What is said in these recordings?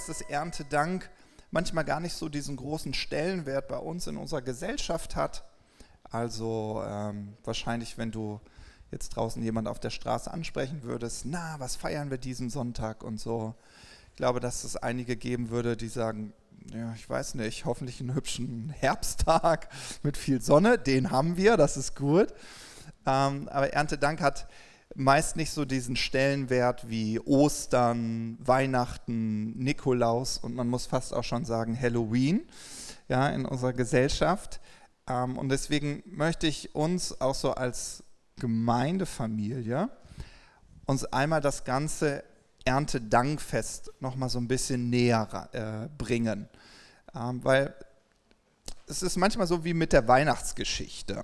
weiß, dass Erntedank manchmal gar nicht so diesen großen Stellenwert bei uns in unserer Gesellschaft hat. Also ähm, wahrscheinlich, wenn du jetzt draußen jemand auf der Straße ansprechen würdest, na, was feiern wir diesen Sonntag und so. Ich glaube, dass es einige geben würde, die sagen, ja, ich weiß nicht, hoffentlich einen hübschen Herbsttag mit viel Sonne, den haben wir, das ist gut. Ähm, aber Erntedank hat meist nicht so diesen Stellenwert wie Ostern, Weihnachten, Nikolaus und man muss fast auch schon sagen Halloween ja, in unserer Gesellschaft. Ähm, und deswegen möchte ich uns auch so als Gemeindefamilie uns einmal das ganze Erntedankfest nochmal so ein bisschen näher äh, bringen. Ähm, weil es ist manchmal so wie mit der Weihnachtsgeschichte.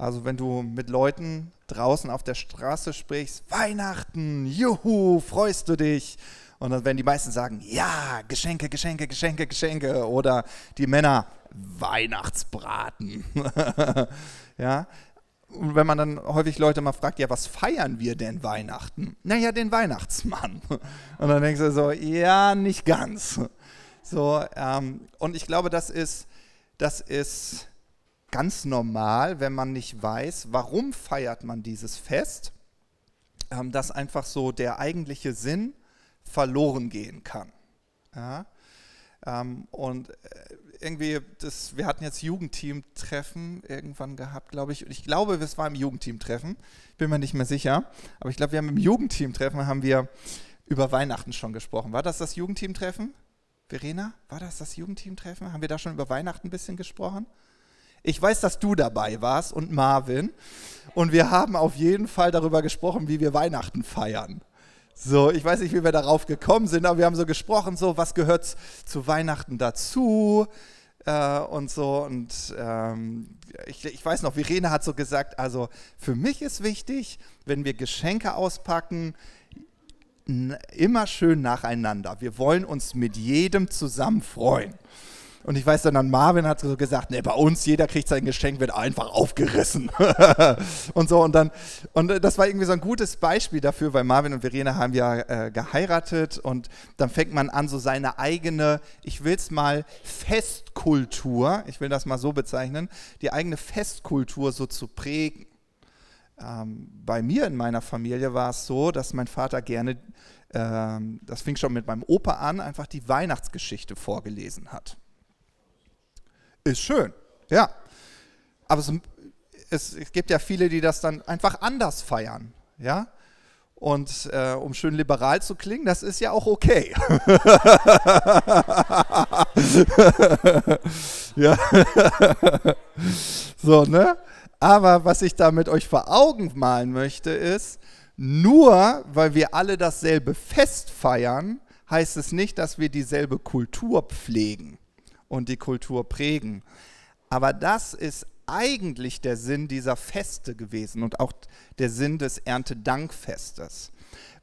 Also wenn du mit Leuten draußen auf der Straße sprichst, Weihnachten, juhu, freust du dich? Und dann werden die meisten sagen, ja, Geschenke, Geschenke, Geschenke, Geschenke. Oder die Männer, Weihnachtsbraten. ja. Und wenn man dann häufig Leute mal fragt, ja, was feiern wir denn Weihnachten? Naja, den Weihnachtsmann. Und dann denkst du so, ja, nicht ganz. So, ähm, und ich glaube, das ist, das ist ganz normal, wenn man nicht weiß, warum feiert man dieses Fest, ähm, dass einfach so der eigentliche Sinn verloren gehen kann. Ja? Ähm, und äh, irgendwie, das, wir hatten jetzt Jugendteam-Treffen irgendwann gehabt, glaube ich. Und ich glaube, es war im Jugendteam-Treffen. Bin mir nicht mehr sicher. Aber ich glaube, wir haben im Jugendteam-Treffen haben wir über Weihnachten schon gesprochen. War das das Jugendteam-Treffen? Verena, war das das Jugendteam-Treffen? Haben wir da schon über Weihnachten ein bisschen gesprochen? Ich weiß, dass du dabei warst und Marvin. Und wir haben auf jeden Fall darüber gesprochen, wie wir Weihnachten feiern. So, ich weiß nicht, wie wir darauf gekommen sind, aber wir haben so gesprochen, so, was gehört zu Weihnachten dazu äh, und so. Und ähm, ich, ich weiß noch, Verena hat so gesagt, also für mich ist wichtig, wenn wir Geschenke auspacken, immer schön nacheinander. Wir wollen uns mit jedem zusammen freuen. Und ich weiß dann, dann Marvin hat so gesagt, nee, bei uns jeder kriegt sein Geschenk, wird einfach aufgerissen. und so und dann, und das war irgendwie so ein gutes Beispiel dafür, weil Marvin und Verena haben ja äh, geheiratet und dann fängt man an, so seine eigene, ich will es mal Festkultur, ich will das mal so bezeichnen, die eigene Festkultur so zu prägen. Ähm, bei mir in meiner Familie war es so, dass mein Vater gerne, ähm, das fing schon mit meinem Opa an, einfach die Weihnachtsgeschichte vorgelesen hat. Ist schön, ja. Aber es, es, es gibt ja viele, die das dann einfach anders feiern, ja. Und äh, um schön liberal zu klingen, das ist ja auch okay. ja. so, ne? Aber was ich da mit euch vor Augen malen möchte, ist, nur weil wir alle dasselbe Fest feiern, heißt es nicht, dass wir dieselbe Kultur pflegen und die Kultur prägen. Aber das ist eigentlich der Sinn dieser Feste gewesen und auch der Sinn des Erntedankfestes.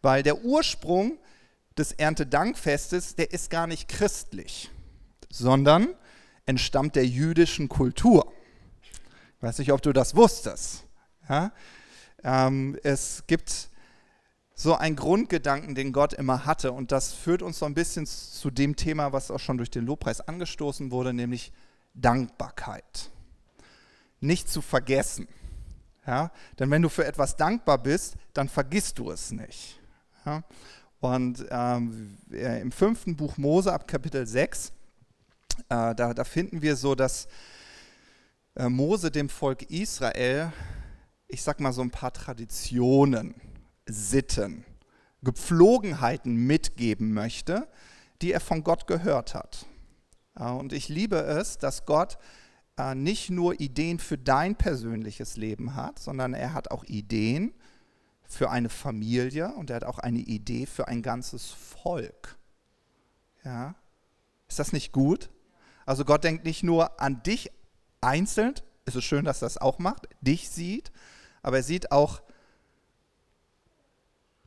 Weil der Ursprung des Erntedankfestes, der ist gar nicht christlich, sondern entstammt der jüdischen Kultur. Ich weiß nicht, ob du das wusstest. Ja? Ähm, es gibt so ein Grundgedanken, den Gott immer hatte. Und das führt uns so ein bisschen zu dem Thema, was auch schon durch den Lobpreis angestoßen wurde, nämlich Dankbarkeit. Nicht zu vergessen. Ja? Denn wenn du für etwas dankbar bist, dann vergisst du es nicht. Ja? Und ähm, im fünften Buch Mose ab Kapitel 6, äh, da, da, finden wir so, dass äh, Mose dem Volk Israel, ich sag mal so ein paar Traditionen Sitten, Gepflogenheiten mitgeben möchte, die er von Gott gehört hat. Und ich liebe es, dass Gott äh, nicht nur Ideen für dein persönliches Leben hat, sondern er hat auch Ideen für eine Familie und er hat auch eine Idee für ein ganzes Volk. Ja? Ist das nicht gut? Also Gott denkt nicht nur an dich einzeln, es ist schön, dass er das auch macht, dich sieht, aber er sieht auch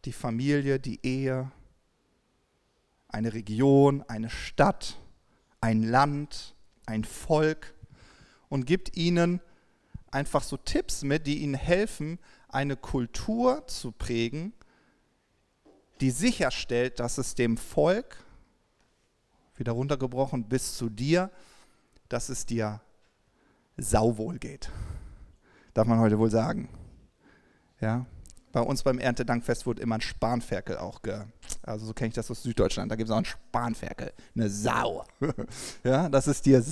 die Familie, die Ehe, eine Region, eine Stadt, ein Land, ein Volk und gibt ihnen einfach so Tipps mit, die ihnen helfen, eine Kultur zu prägen, die sicherstellt, dass es dem Volk wieder runtergebrochen bis zu dir, dass es dir sauwohl geht. Darf man heute wohl sagen. Ja, bei uns beim Erntedankfest wurde immer ein Spanferkel auch ge. Also so kenne ich das aus Süddeutschland. Da gibt es auch einen Spanferkel, eine Sau. ja, dass es dir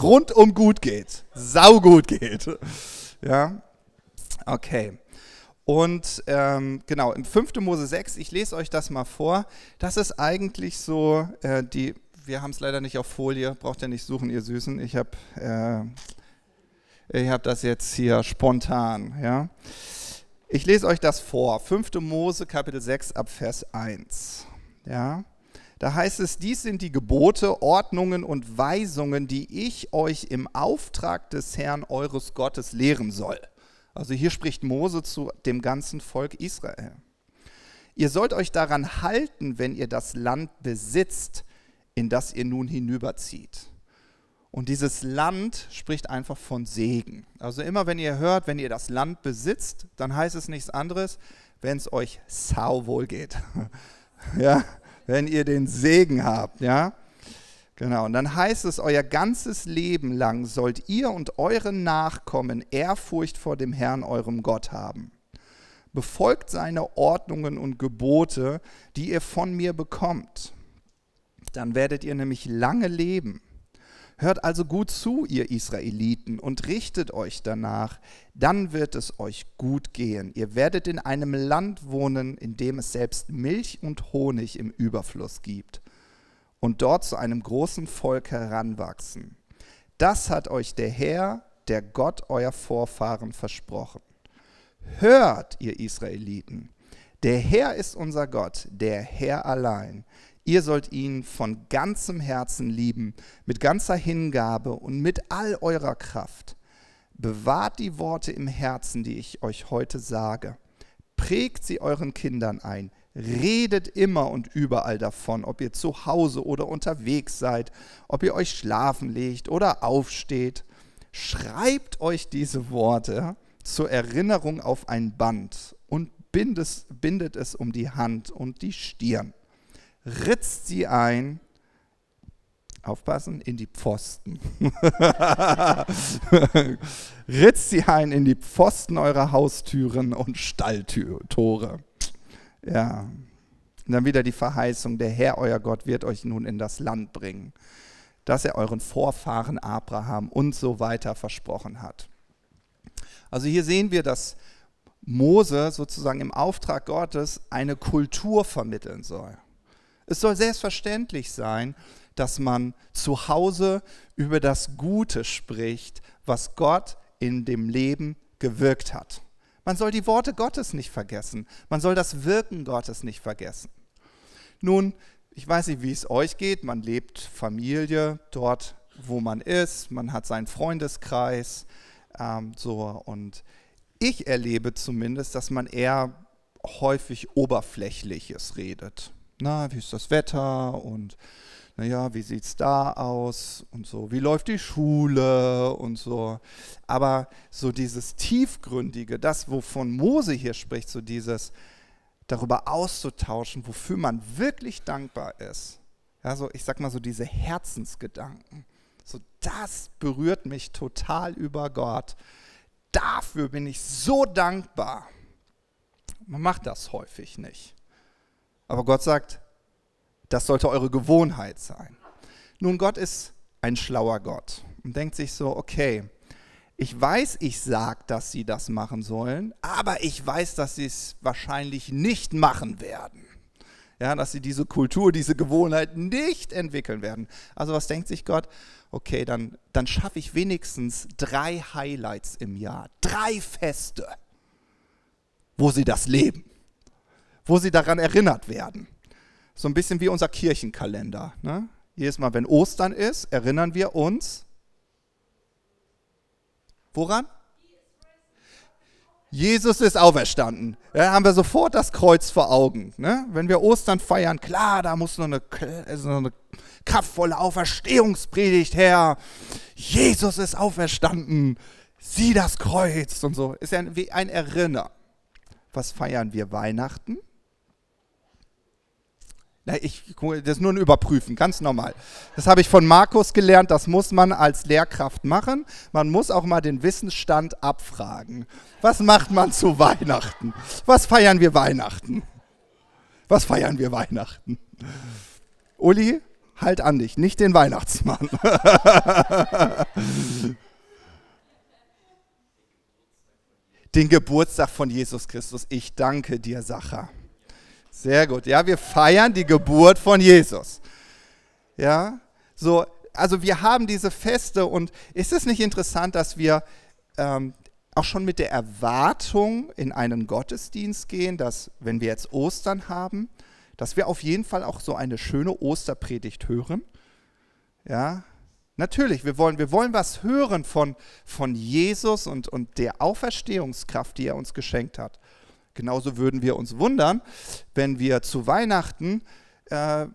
rundum gut geht, sau gut geht. ja, okay. Und ähm, genau, im 5. Mose 6, ich lese euch das mal vor. Das ist eigentlich so, äh, die, wir haben es leider nicht auf Folie, braucht ihr nicht suchen, ihr Süßen. Ich habe äh, hab das jetzt hier spontan. Ja. Ich lese euch das vor. 5. Mose, Kapitel 6, ab Vers 1. Ja. Da heißt es, dies sind die Gebote, Ordnungen und Weisungen, die ich euch im Auftrag des Herrn eures Gottes lehren soll. Also hier spricht Mose zu dem ganzen Volk Israel. Ihr sollt euch daran halten, wenn ihr das Land besitzt, in das ihr nun hinüberzieht. Und dieses Land spricht einfach von Segen. Also immer wenn ihr hört, wenn ihr das Land besitzt, dann heißt es nichts anderes, wenn es euch sauwohl geht. ja, wenn ihr den Segen habt, ja. Genau, und dann heißt es, euer ganzes Leben lang sollt ihr und eure Nachkommen Ehrfurcht vor dem Herrn, eurem Gott haben. Befolgt seine Ordnungen und Gebote, die ihr von mir bekommt. Dann werdet ihr nämlich lange leben. Hört also gut zu, ihr Israeliten, und richtet euch danach, dann wird es euch gut gehen. Ihr werdet in einem Land wohnen, in dem es selbst Milch und Honig im Überfluss gibt und dort zu einem großen Volk heranwachsen. Das hat euch der Herr, der Gott euer Vorfahren versprochen. Hört, ihr Israeliten, der Herr ist unser Gott, der Herr allein. Ihr sollt ihn von ganzem Herzen lieben, mit ganzer Hingabe und mit all eurer Kraft. Bewahrt die Worte im Herzen, die ich euch heute sage. Prägt sie euren Kindern ein Redet immer und überall davon, ob ihr zu Hause oder unterwegs seid, ob ihr euch schlafen legt oder aufsteht. Schreibt euch diese Worte zur Erinnerung auf ein Band und bindet, es um die Hand und die Stirn. Ritzt sie ein, aufpassen, in die Pfosten. Ritzt sie ein in die Pfosten eurer Haustüren und Stalltore. Ja. Und dann wieder die Verheißung, der Herr, euer Gott, wird euch nun in das Land bringen, das er euren Vorfahren Abraham und so weiter versprochen hat. Also hier sehen wir, dass Mose sozusagen im Auftrag Gottes eine Kultur vermitteln soll. Es soll selbstverständlich sein, dass man zu Hause über das Gute spricht, was Gott in dem Leben gewirkt hat. Man soll die Worte Gottes nicht vergessen. Man soll das Wirken Gottes nicht vergessen. Nun, ich weiß nicht, wie es euch geht. Man lebt Familie dort, wo man ist. Man hat seinen Freundeskreis. Ähm, so und ich erlebe zumindest, dass man eher häufig Oberflächliches redet. Na, wie ist das Wetter und naja, wie sieht es da aus und so, wie läuft die Schule und so. Aber so dieses Tiefgründige, das, wovon Mose hier spricht, so dieses darüber auszutauschen, wofür man wirklich dankbar ist. Ja, so, ich sag mal so diese Herzensgedanken. So, das berührt mich total über Gott. Dafür bin ich so dankbar. Man macht das häufig nicht. Aber Gott sagt, das sollte eure Gewohnheit sein. Nun, Gott ist ein schlauer Gott und denkt sich so, okay, ich weiß, ich sage, dass sie das machen sollen, aber ich weiß, dass sie es wahrscheinlich nicht machen werden. Ja, dass sie diese Kultur, diese Gewohnheit nicht entwickeln werden. Also was denkt sich Gott? Okay, dann, dann schaffe ich wenigstens drei Highlights im Jahr, drei Feste, wo sie das leben, wo sie daran erinnert werden. So ein bisschen wie unser Kirchenkalender. Ne? Jedes Mal, wenn Ostern ist, erinnern wir uns. Woran? Jesus ist auferstanden. Da haben wir sofort das Kreuz vor Augen. Ne? Wenn wir Ostern feiern, klar, da muss noch eine, also eine kraftvolle Auferstehungspredigt her. Jesus ist auferstanden. Sieh das Kreuz und so. Ist ja wie ein Erinner. Was feiern wir Weihnachten? Ich, das ist nur ein Überprüfen, ganz normal. Das habe ich von Markus gelernt, das muss man als Lehrkraft machen. Man muss auch mal den Wissensstand abfragen. Was macht man zu Weihnachten? Was feiern wir Weihnachten? Was feiern wir Weihnachten? Uli, halt an dich, nicht den Weihnachtsmann. den Geburtstag von Jesus Christus. Ich danke dir, Sacha. Sehr gut. Ja, wir feiern die Geburt von Jesus. Ja, so, also wir haben diese Feste und ist es nicht interessant, dass wir ähm, auch schon mit der Erwartung in einen Gottesdienst gehen, dass wenn wir jetzt Ostern haben, dass wir auf jeden Fall auch so eine schöne Osterpredigt hören. Ja, Natürlich, wir wollen, wir wollen was hören von, von Jesus und, und der Auferstehungskraft, die er uns geschenkt hat. Genauso würden wir uns wundern, wenn wir zu Weihnachten äh,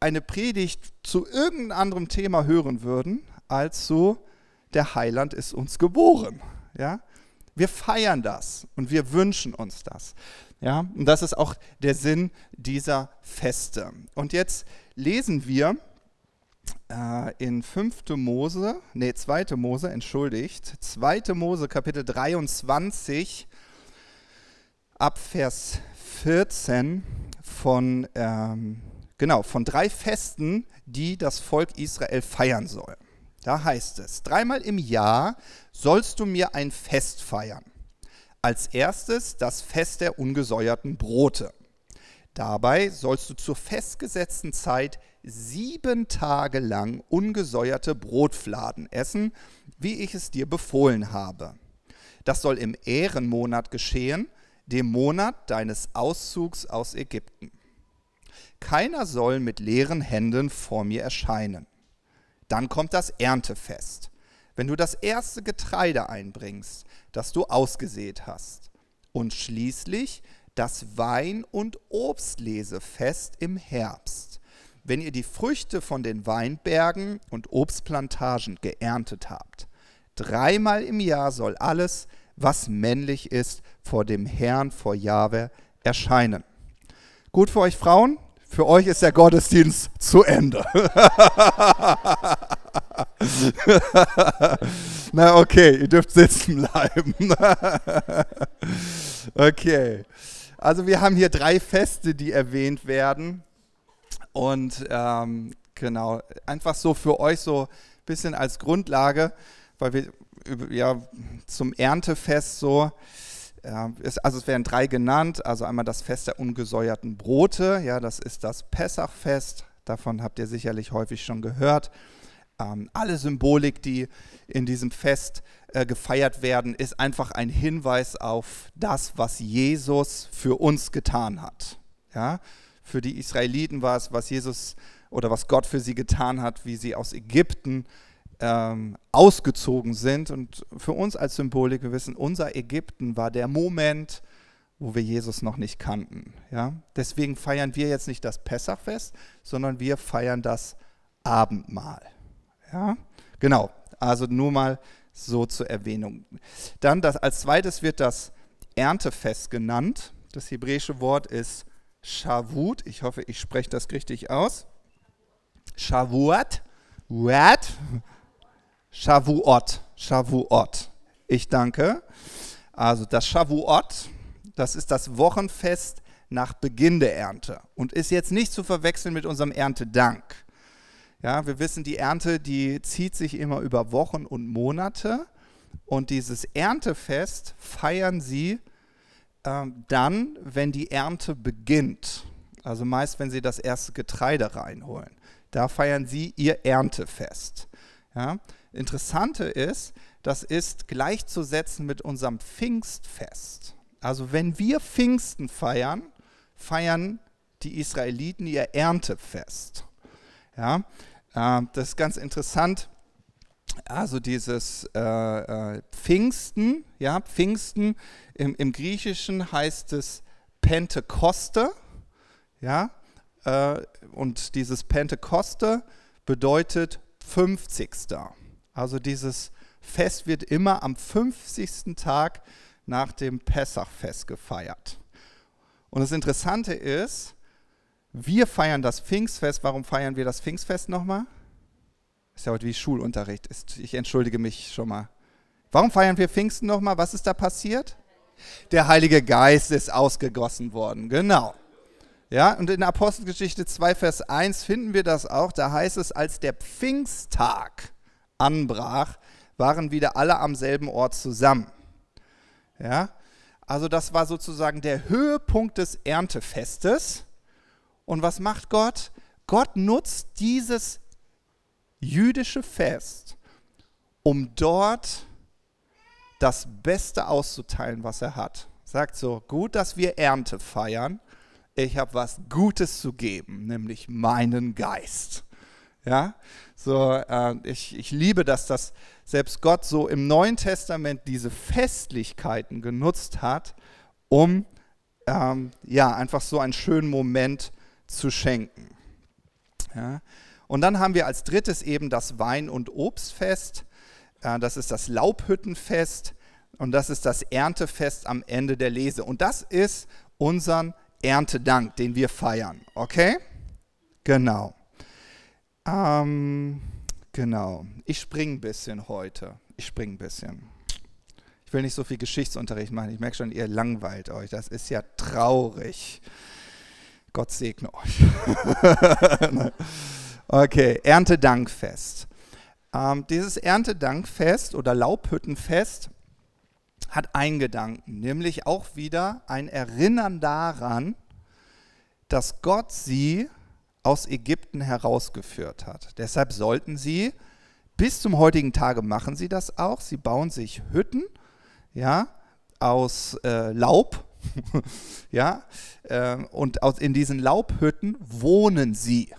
eine Predigt zu irgendeinem anderen Thema hören würden, als so, der Heiland ist uns geboren. Ja? Wir feiern das und wir wünschen uns das. Ja? Und das ist auch der Sinn dieser Feste. Und jetzt lesen wir äh, in 5. Mose, nee, 2. Mose, entschuldigt, 2. Mose Kapitel 23 ab Vers 14 von, ähm, genau, von drei Festen, die das Volk Israel feiern soll. Da heißt es, dreimal im Jahr sollst du mir ein Fest feiern. Als erstes das Fest der ungesäuerten Brote. Dabei sollst du zur festgesetzten Zeit sieben Tage lang ungesäuerte Brotfladen essen, wie ich es dir befohlen habe. Das soll im Ehrenmonat geschehen, dem Monat deines Auszugs aus Ägypten. Keiner soll mit leeren Händen vor mir erscheinen. Dann kommt das Erntefest, wenn du das erste Getreide einbringst, das du ausgesät hast. Und schließlich das Wein- und Obstlesefest im Herbst wenn ihr die Früchte von den Weinbergen und Obstplantagen geerntet habt. Dreimal im Jahr soll alles, was männlich ist, vor dem Herrn, vor Jahwe erscheinen. Gut für euch Frauen? Für euch ist der Gottesdienst zu Ende. Na okay, ihr dürft sitzen bleiben. okay. Also wir haben hier drei Feste, die erwähnt werden. Und ähm, genau, einfach so für euch so ein bisschen als Grundlage, weil wir ja zum Erntefest so, also es werden drei genannt, also einmal das Fest der ungesäuerten Brote, ja, das ist das Pessachfest, davon habt ihr sicherlich häufig schon gehört. Ähm, alle Symbolik, die in diesem Fest äh, gefeiert werden, ist einfach ein Hinweis auf das, was Jesus für uns getan hat. Ja, für die Israeliten war es, was Jesus oder was Gott für sie getan hat, wie sie aus Ägypten ähm, ausgezogen sind. Und für uns als Symbolik, wir wissen, unser Ägypten war der Moment, wo wir Jesus noch nicht kannten. Ja? Deswegen feiern wir jetzt nicht das Pessachfest, sondern wir feiern das Abendmahl. Ja? Genau, also nur mal so zur Erwähnung. Dann das, als zweites wird das Erntefest genannt. Das hebräische Wort ist Shavut. Ich hoffe, ich spreche das richtig aus. Shavuot. What? Shavuot. Shavuot. Ich danke. Also das Shavuot, das ist das Wochenfest nach Beginn der Ernte und ist jetzt nicht zu verwechseln mit unserem Erntedank. Ja, wir wissen, die Ernte, die zieht sich immer über Wochen und Monate und dieses Erntefest feiern sie ähm, dann, wenn die Ernte beginnt, also meist, wenn sie das erste Getreide reinholen, da feiern sie ihr Erntefest. Ja? Interessante ist, das ist gleichzusetzen mit unserem Pfingstfest. Also wenn wir Pfingsten feiern, feiern die Israeliten ihr Erntefest. Ja? Äh, das ist ganz interessant also dieses äh, äh, Pfingsten, ja, Pfingsten im, im, Griechischen heißt es Pentekoste, ja, äh, und dieses Pentekoste bedeutet 50. Also dieses Fest wird immer am 50. Tag nach dem Pessachfest gefeiert. Und das Interessante ist, Wir feiern das Pfingstfest. Warum feiern wir das Pfingstfest nochmal? Ist ja heute wie Schulunterricht. Ich entschuldige mich schon mal. Warum feiern wir Pfingsten nochmal? Was ist da passiert? Der Heilige Geist ist ausgegossen worden. Genau. Ja, und in Apostelgeschichte 2, Vers 1 finden wir das auch. Da heißt es, als der Pfingsttag anbrach, waren wieder alle am selben Ort zusammen. Ja, also das war sozusagen der Höhepunkt des Erntefestes. Und was macht Gott? Gott nutzt dieses jüdische Fest, um dort das Beste auszuteilen, was er hat. Sagt so, gut, dass wir Ernte feiern. Ich habe was Gutes zu geben, nämlich meinen Geist. Ja, so, äh, ich, ich liebe, dass das selbst Gott so im Neuen Testament diese Festlichkeiten genutzt hat, um ähm, ja, einfach so einen schönen Moment zu schenken. Ja. Und dann haben wir als drittes eben das Wein- und Obstfest. Äh, das ist das Laubhüttenfest und das ist das Erntefest am Ende der Lese. Und das ist unseren Erntedank, den wir feiern. Okay? Genau. Ähm, genau. Ich springe ein bisschen heute. Ich springe ein bisschen. Ich will nicht so viel Geschichtsunterricht machen. Ich merke schon, ihr langweilt euch. Das ist ja traurig. Gott segne euch. okay, Erntedankfest. Ähm, dieses Erntedankfest oder Laubhüttenfest hat einen Gedanken, nämlich auch wieder ein Erinnern daran, dass Gott sie aus Ägypten herausgeführt hat. Deshalb sollten sie, bis zum heutigen Tage machen sie das auch, sie bauen sich Hütten ja, aus äh, Laub, ja, äh, und aus, in diesen Laubhütten wohnen sie.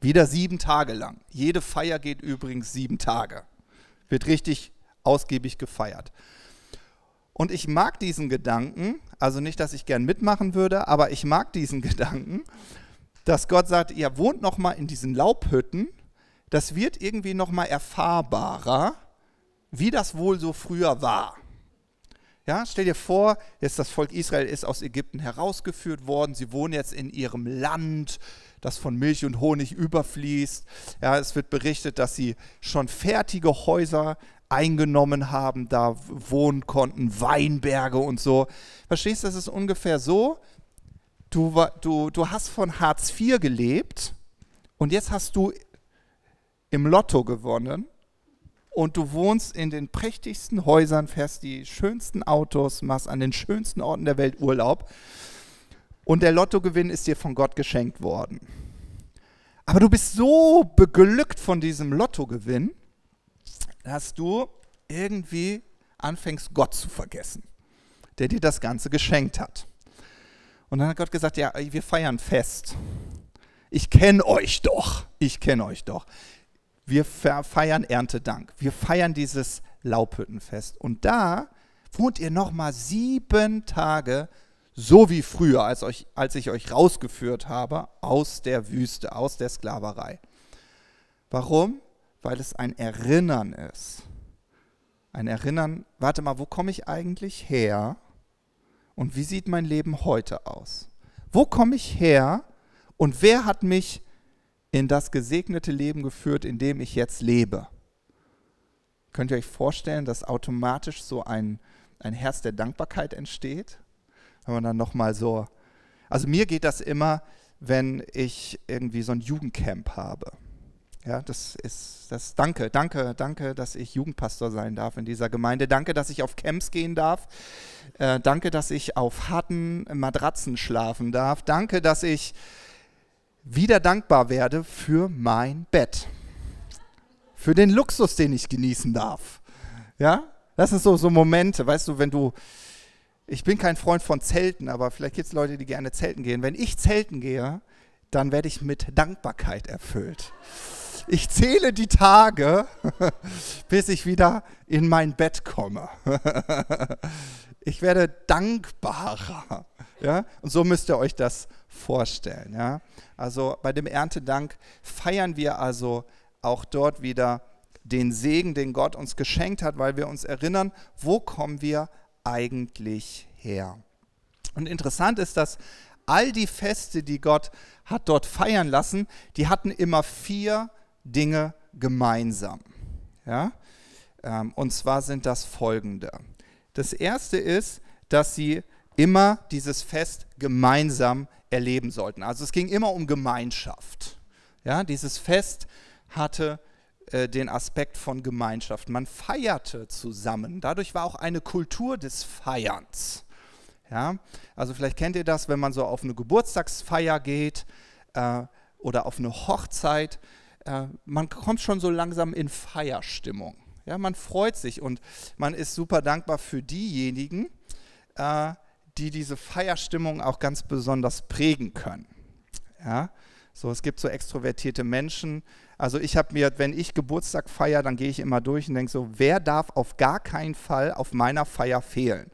Wieder sieben Tage lang. Jede Feier geht übrigens sieben Tage. Wird richtig ausgiebig gefeiert. Und ich mag diesen Gedanken, also nicht, dass ich gern mitmachen würde, aber ich mag diesen Gedanken, dass Gott sagt, ihr wohnt noch mal in diesen Laubhütten. Das wird irgendwie noch mal erfahrbarer, wie das wohl so früher war. Ja, stell dir vor, jetzt das Volk Israel ist aus Ägypten herausgeführt worden. Sie wohnen jetzt in ihrem Land, das von Milch und Honig überfließt. Ja, es wird berichtet, dass sie schon fertige Häuser eingenommen haben, da wohnen konnten, Weinberge und so. Verstehst du, das ist ungefähr so, du, du, du hast von Hartz IV gelebt und jetzt hast du im Lotto gewonnen und du wohnst in den prächtigsten Häusern, fährst die schönsten Autos, machst an den schönsten Orten der Welt Urlaub und der Lottogewinn ist dir von Gott geschenkt worden. Aber du bist so beglückt von diesem Lottogewinn, dass du irgendwie anfängst, Gott zu vergessen, der dir das Ganze geschenkt hat. Und dann hat Gott gesagt, ja, wir feiern Fest. Ich kenne euch doch. Ich kenne euch doch. Wir feiern Erntedank. Wir feiern dieses Laubhüttenfest. Und da wohnt ihr nochmal sieben Tage, so wie früher, als, euch, als ich euch rausgeführt habe aus der Wüste, aus der Sklaverei. Warum? Weil es ein Erinnern ist. Ein Erinnern, warte mal, wo komme ich eigentlich her? Und wie sieht mein Leben heute aus? Wo komme ich her? Und wer hat mich in das gesegnete Leben geführt, in dem ich jetzt lebe. Könnt ihr euch vorstellen, dass automatisch so ein, ein Herz der Dankbarkeit entsteht? Wenn man dann nochmal so, also mir geht das immer, wenn ich irgendwie so ein Jugendcamp habe. Ja, das ist das. Danke, danke, danke, dass ich Jugendpastor sein darf in dieser Gemeinde. Danke, dass ich auf Camps gehen darf. Äh, danke, dass ich auf harten Matratzen schlafen darf. Danke, dass ich wieder dankbar werde für mein Bett. Für den Luxus, den ich genießen darf. Ja? Das sind so, so Momente, weißt du, wenn du, ich bin kein Freund von Zelten, aber vielleicht gibt es Leute, die gerne Zelten gehen. Wenn ich Zelten gehe, dann werde ich mit Dankbarkeit erfüllt. Ich zähle die Tage, bis ich wieder in mein Bett komme. Ich werde dankbarer. Ja? Und so müsst ihr euch das vorstellen. Ja? Also bei dem Erntedank feiern wir also auch dort wieder den Segen, den Gott uns geschenkt hat, weil wir uns erinnern, wo kommen wir eigentlich her. Und interessant ist, dass all die Feste, die Gott hat dort feiern lassen, die hatten immer vier Dinge gemeinsam. Ja? Ähm, und zwar sind das folgende. Das erste ist, dass sie immer dieses Fest gemeinsam erleben sollten. Also es ging immer um Gemeinschaft. Ja, dieses Fest hatte äh, den Aspekt von Gemeinschaft. Man feierte zusammen. Dadurch war auch eine Kultur des Feierns. Ja, also vielleicht kennt ihr das, wenn man so auf eine Geburtstagsfeier geht äh, oder auf eine Hochzeit. Äh, man kommt schon so langsam in Feierstimmung. Ja, man freut sich und man ist super dankbar für diejenigen, äh, die diese Feierstimmung auch ganz besonders prägen können. Ja, so, es gibt so extrovertierte Menschen. Also ich habe mir, wenn ich Geburtstag feiere, dann gehe ich immer durch und denke so, wer darf auf gar keinen Fall auf meiner Feier fehlen?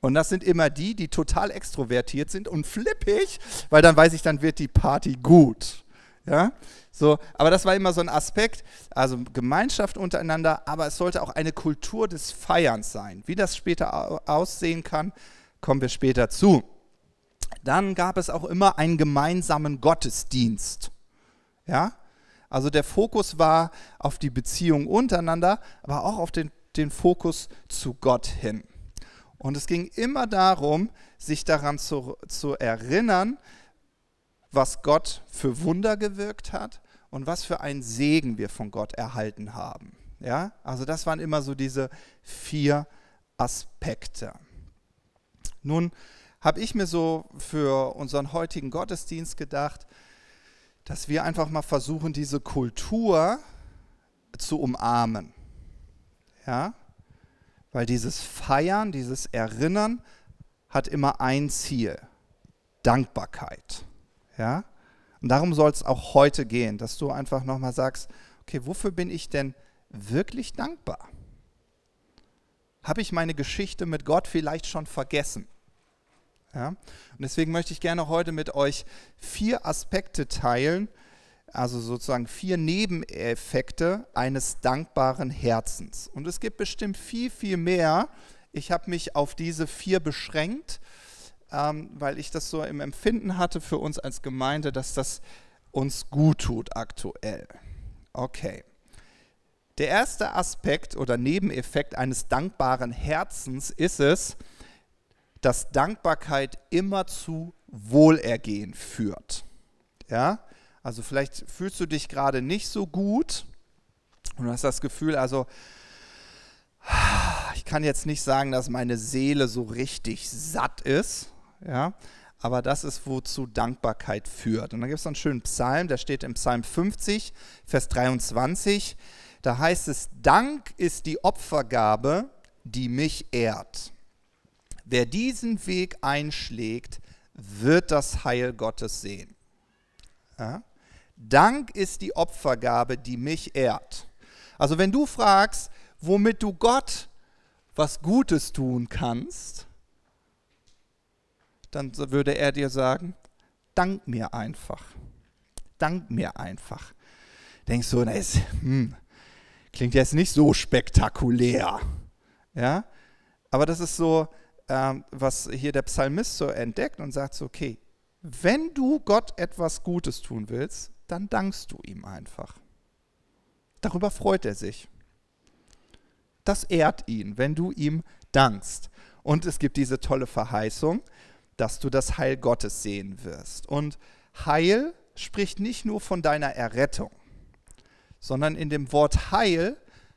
Und das sind immer die, die total extrovertiert sind und flippig, weil dann weiß ich, dann wird die Party gut. Ja, so, aber das war immer so ein Aspekt, also Gemeinschaft untereinander, aber es sollte auch eine Kultur des Feierns sein. Wie das später aussehen kann, kommen wir später zu. Dann gab es auch immer einen gemeinsamen Gottesdienst. Ja? Also der Fokus war auf die Beziehung untereinander, aber auch auf den, den Fokus zu Gott hin. Und es ging immer darum, sich daran zu, zu erinnern, was Gott für Wunder gewirkt hat und was für einen Segen wir von Gott erhalten haben. Ja? Also das waren immer so diese vier Aspekte. Nun habe ich mir so für unseren heutigen Gottesdienst gedacht, dass wir einfach mal versuchen, diese Kultur zu umarmen. Ja? Weil dieses Feiern, dieses Erinnern hat immer ein Ziel, Dankbarkeit. Ja? Und darum soll es auch heute gehen, dass du einfach nochmal sagst, okay, wofür bin ich denn wirklich dankbar? Habe ich meine Geschichte mit Gott vielleicht schon vergessen? Ja? Und deswegen möchte ich gerne heute mit euch vier Aspekte teilen, also sozusagen vier Nebeneffekte eines dankbaren Herzens. Und es gibt bestimmt viel, viel mehr. Ich habe mich auf diese vier beschränkt, ähm, weil ich das so im Empfinden hatte für uns als Gemeinde, dass das uns gut tut aktuell. Okay. Der erste Aspekt oder Nebeneffekt eines dankbaren Herzens ist es, dass Dankbarkeit immer zu Wohlergehen führt. Ja? Also vielleicht fühlst du dich gerade nicht so gut und hast das Gefühl, also ich kann jetzt nicht sagen, dass meine Seele so richtig satt ist, ja, aber das ist, wozu Dankbarkeit führt. Und dann gibt es einen schönen Psalm, der steht im Psalm 50, Vers 23. Da heißt es, Dank ist die Opfergabe, die mich ehrt. Wer diesen Weg einschlägt, wird das Heil Gottes sehen. Ja? Dank ist die Opfergabe, die mich ehrt. Also wenn du fragst, womit du Gott was Gutes tun kannst, dann würde er dir sagen, dank mir einfach. Dank mir einfach. Denkst du, das hm, klingt jetzt nicht so spektakulär. Ja? Aber das ist so, ähm, was hier der Psalmist so entdeckt und sagt so, okay, wenn du Gott etwas Gutes tun willst, dann dankst du ihm einfach. Darüber freut er sich. Das ehrt ihn, wenn du ihm dankst. Und es gibt diese tolle Verheißung, dass du das Heil Gottes sehen wirst. Und Heil spricht nicht nur von deiner Errettung, sondern in dem Wort Heil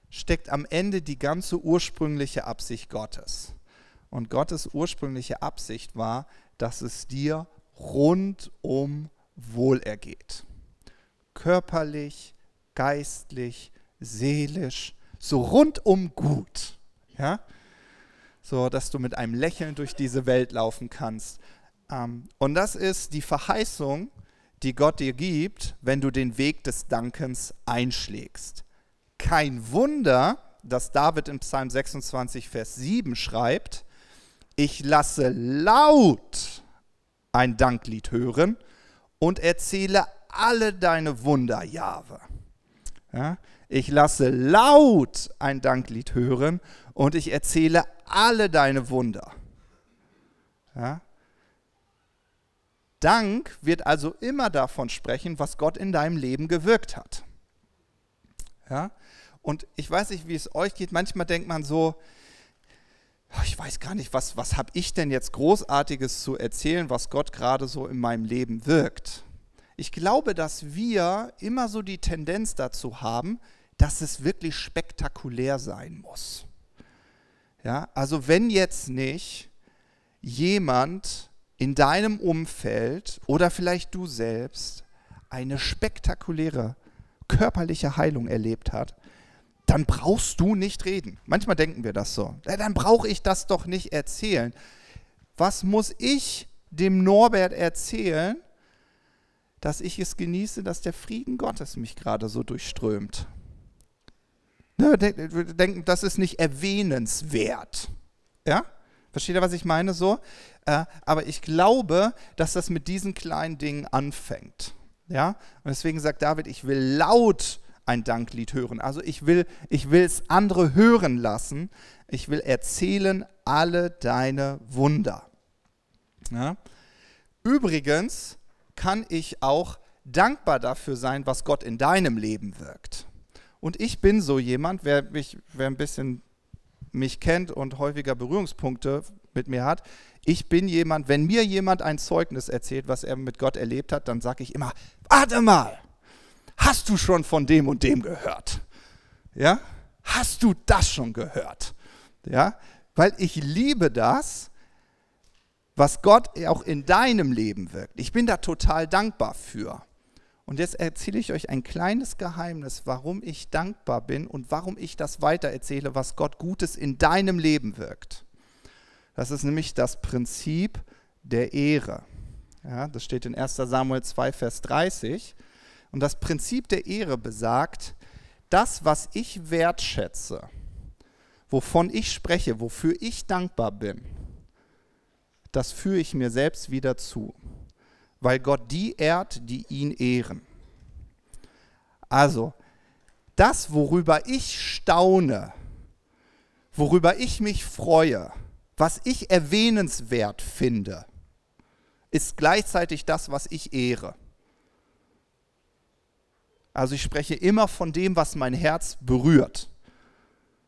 steckt am Ende die ganze ursprüngliche Absicht Gottes. Und Gottes ursprüngliche Absicht war, dass es dir rundum wohlergeht. Körperlich, geistlich, seelisch, so rundum gut. Ja? So, dass du mit einem Lächeln durch diese Welt laufen kannst. Ähm, und das ist die Verheißung, die Gott dir gibt, wenn du den Weg des Dankens einschlägst. Kein Wunder, dass David in Psalm 26, Vers 7 schreibt, ich lasse laut ein Danklied hören und erzähle alle deine Wunder, Jahwe. Ja, ich lasse laut ein Danklied hören und ich erzähle alle deine Wunder. Ja? Dank wird also immer davon sprechen, was Gott in deinem Leben gewirkt hat. Ja? Und ich weiß nicht, wie es euch geht. Manchmal denkt man so, oh, ich weiß gar nicht, was, was habe ich denn jetzt Großartiges zu erzählen, was Gott gerade so in meinem Leben wirkt. Ich glaube, dass wir immer so die Tendenz dazu haben, dass es wirklich spektakulär sein muss. Ja, also wenn jetzt nicht jemand in deinem Umfeld oder vielleicht du selbst eine spektakuläre körperliche Heilung erlebt hat, dann brauchst du nicht reden. Manchmal denken wir das so. Ja, dann brauche ich das doch nicht erzählen. Was muss ich dem Norbert erzählen, dass ich es genieße, dass der Frieden Gottes mich gerade so durchströmt? Ne, denken, das ist nicht erwähnenswert. Ja? Versteht ihr, was ich meine so? Äh, aber ich glaube, dass das mit diesen kleinen Dingen anfängt. Ja? Und deswegen sagt David, ich will laut ein Danklied hören. Also ich will, ich es andere hören lassen. Ich will erzählen alle deine Wunder. Ja? Übrigens kann ich auch dankbar dafür sein, was Gott in deinem Leben wirkt. Und ich bin so jemand, wer, mich, wer ein bisschen mich kennt und häufiger Berührungspunkte mit mir hat, ich bin jemand, wenn mir jemand ein Zeugnis erzählt, was er mit Gott erlebt hat, dann sage ich immer, warte mal, hast du schon von dem und dem gehört? Ja? Hast du das schon gehört? Ja? Weil ich liebe das, was Gott auch in deinem Leben wirkt. Ich bin da total dankbar für. Und jetzt erzähle ich euch ein kleines Geheimnis, warum ich dankbar bin und warum ich das weitererzähle, was Gott Gutes in deinem Leben wirkt. Das ist nämlich das Prinzip der Ehre. Ja, das steht in 1 Samuel 2, Vers 30. Und das Prinzip der Ehre besagt, das, was ich wertschätze, wovon ich spreche, wofür ich dankbar bin, das führe ich mir selbst wieder zu weil Gott die ehrt, die ihn ehren. Also, das, worüber ich staune, worüber ich mich freue, was ich erwähnenswert finde, ist gleichzeitig das, was ich ehre. Also ich spreche immer von dem, was mein Herz berührt,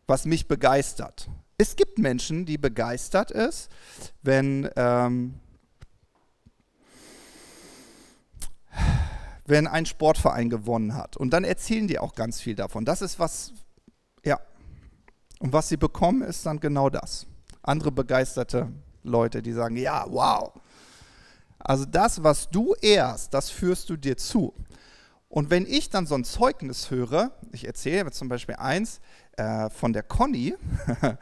was mich begeistert. Es gibt Menschen, die begeistert ist, wenn ähm, wenn ein Sportverein gewonnen hat. Und dann erzählen die auch ganz viel davon. Das ist was, ja. Und was sie bekommen, ist dann genau das. Andere begeisterte Leute, die sagen, ja, wow. Also das, was du ehrst, das führst du dir zu. Und wenn ich dann so ein Zeugnis höre, ich erzähle zum Beispiel eins äh, von der Conny,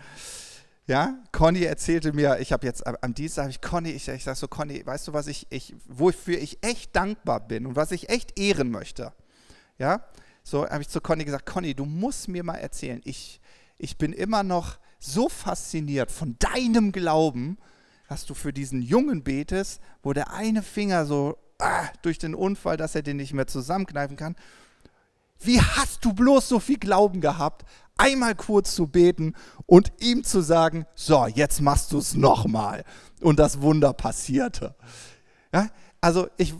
Ja, Conny erzählte mir, ich habe jetzt am Dienstag ich Conny, ich, ich sage so, Conny, weißt du, was ich, ich, wofür ich echt dankbar bin und was ich echt ehren möchte? Ja, so habe ich zu Conny gesagt, Conny, du musst mir mal erzählen. Ich, ich bin immer noch so fasziniert von deinem Glauben, dass du für diesen Jungen betest, wo der eine Finger so ah, durch den Unfall, dass er den nicht mehr zusammenkneifen kann. Wie hast du bloß so viel Glauben gehabt, einmal kurz zu beten und ihm zu sagen, so, jetzt machst du es nochmal. Und das Wunder passierte. Ja, also ich,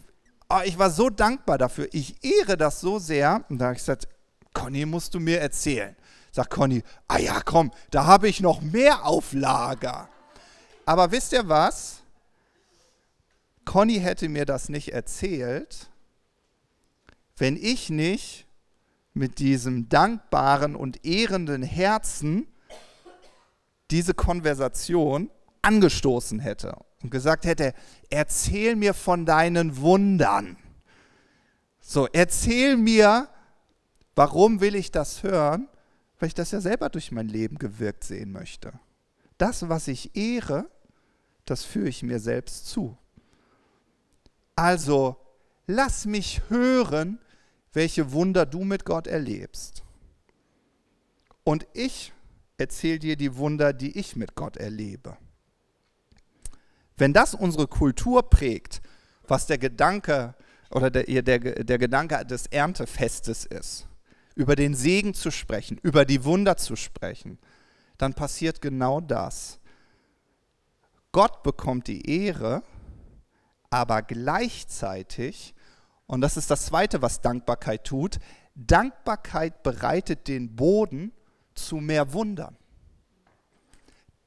oh, ich war so dankbar dafür. Ich ehre das so sehr. Und da habe ich gesagt, Conny, musst du mir erzählen. Sagt Conny, ah ja, komm, da habe ich noch mehr auf Lager. Aber wisst ihr was? Conny hätte mir das nicht erzählt, wenn ich nicht mit diesem dankbaren und ehrenden Herzen diese Konversation angestoßen hätte und gesagt hätte, erzähl mir von deinen Wundern. So, erzähl mir, warum will ich das hören? Weil ich das ja selber durch mein Leben gewirkt sehen möchte. Das, was ich ehre, das führe ich mir selbst zu. Also, lass mich hören, welche Wunder du mit Gott erlebst. Und ich erzähle dir die Wunder, die ich mit Gott erlebe. Wenn das unsere Kultur prägt, was der Gedanke oder der, der, der Gedanke des Erntefestes ist, über den Segen zu sprechen, über die Wunder zu sprechen, dann passiert genau das. Gott bekommt die Ehre, aber gleichzeitig, und das ist das Zweite, was Dankbarkeit tut, Dankbarkeit bereitet den Boden zu mehr Wundern.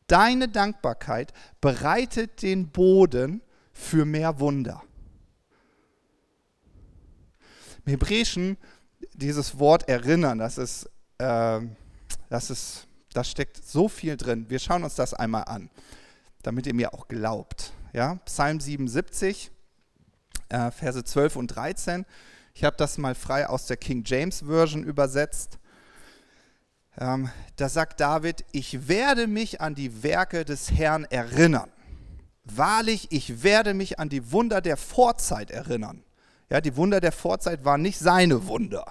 Deine Dankbarkeit bereitet den Boden für mehr Wunder. Im Hebräischen dieses Wort erinnern, das ist, äh, das ist, da steckt so viel drin. Wir schauen uns das einmal an, damit ihr mir auch glaubt. Ja? Psalm 77, äh, Verse 12 und 13. Ich habe das mal frei aus der King James Version übersetzt. Ähm, da sagt David, ich werde mich an die Werke des Herrn erinnern. Wahrlich, ich werde mich an die Wunder der Vorzeit erinnern. Ja, die Wunder der Vorzeit waren nicht seine Wunder.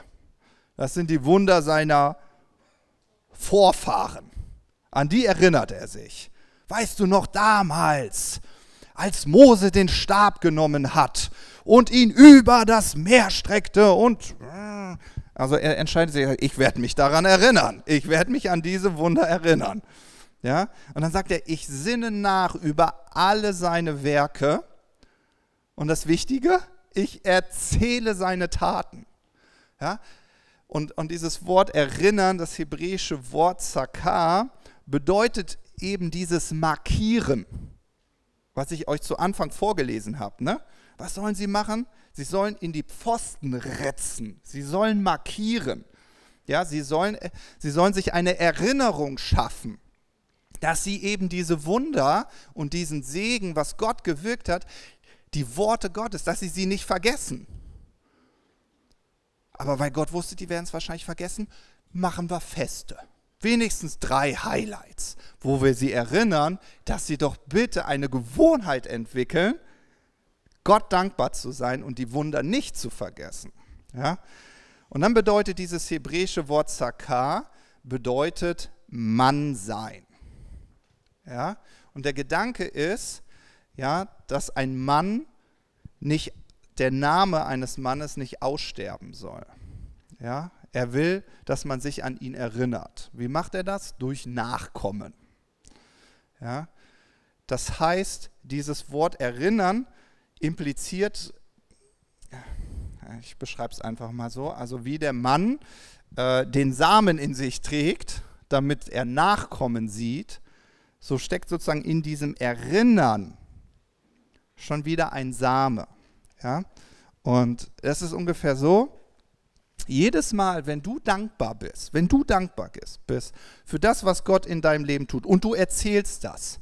Das sind die Wunder seiner Vorfahren. An die erinnert er sich. Weißt du noch damals, als Mose den Stab genommen hat und ihn über das Meer streckte und äh, also er entscheidet sich, ich werde mich daran erinnern. Ich werde mich an diese Wunder erinnern. Ja? Und dann sagt er, ich sinne nach über alle seine Werke. Und das Wichtige, ich erzähle seine Taten. Ja? Und, und dieses Wort erinnern, das hebräische Wort zakar, bedeutet eben dieses Markieren, was ich euch zu Anfang vorgelesen habe. Ne? Was sollen sie machen? Sie sollen in die Pfosten retzen. Sie sollen markieren. Ja, sie sollen, sie sollen sich eine Erinnerung schaffen, dass sie eben diese Wunder und diesen Segen, was Gott gewirkt hat, die Worte Gottes, dass sie sie nicht vergessen. Aber weil Gott wusste, die werden es wahrscheinlich vergessen, machen wir Feste. Wenigstens drei Highlights, wo wir sie erinnern, dass sie doch bitte eine Gewohnheit entwickeln, Gott dankbar zu sein und die Wunder nicht zu vergessen. Ja? Und dann bedeutet dieses hebräische Wort Zakar, bedeutet Mann sein. Ja? Und der Gedanke ist, ja, dass ein Mann nicht, der Name eines Mannes nicht aussterben soll. Ja? Er will, dass man sich an ihn erinnert. Wie macht er das? Durch Nachkommen. Ja? Das heißt, dieses Wort erinnern impliziert, ich beschreibe es einfach mal so, also wie der Mann äh, den Samen in sich trägt, damit er Nachkommen sieht, so steckt sozusagen in diesem Erinnern schon wieder ein Same. Ja? Und es ist ungefähr so, jedes Mal, wenn du dankbar bist, wenn du dankbar bist für das, was Gott in deinem Leben tut und du erzählst das,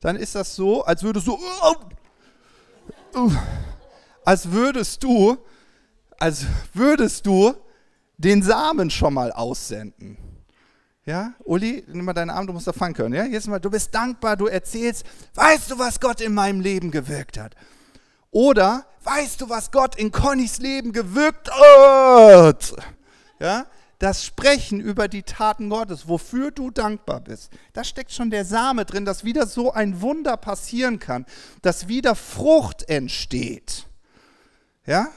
dann ist das so, als würdest du, als würdest du, als würdest du den Samen schon mal aussenden. Ja, Uli, nimm mal deinen Arm, du musst da fangen können. Ja, jetzt mal, du bist dankbar, du erzählst, weißt du, was Gott in meinem Leben gewirkt hat? Oder weißt du, was Gott in Connys Leben gewirkt hat? Ja, das Sprechen über die Taten Gottes, wofür du dankbar bist, da steckt schon der Same drin, dass wieder so ein Wunder passieren kann, dass wieder Frucht entsteht. Ja?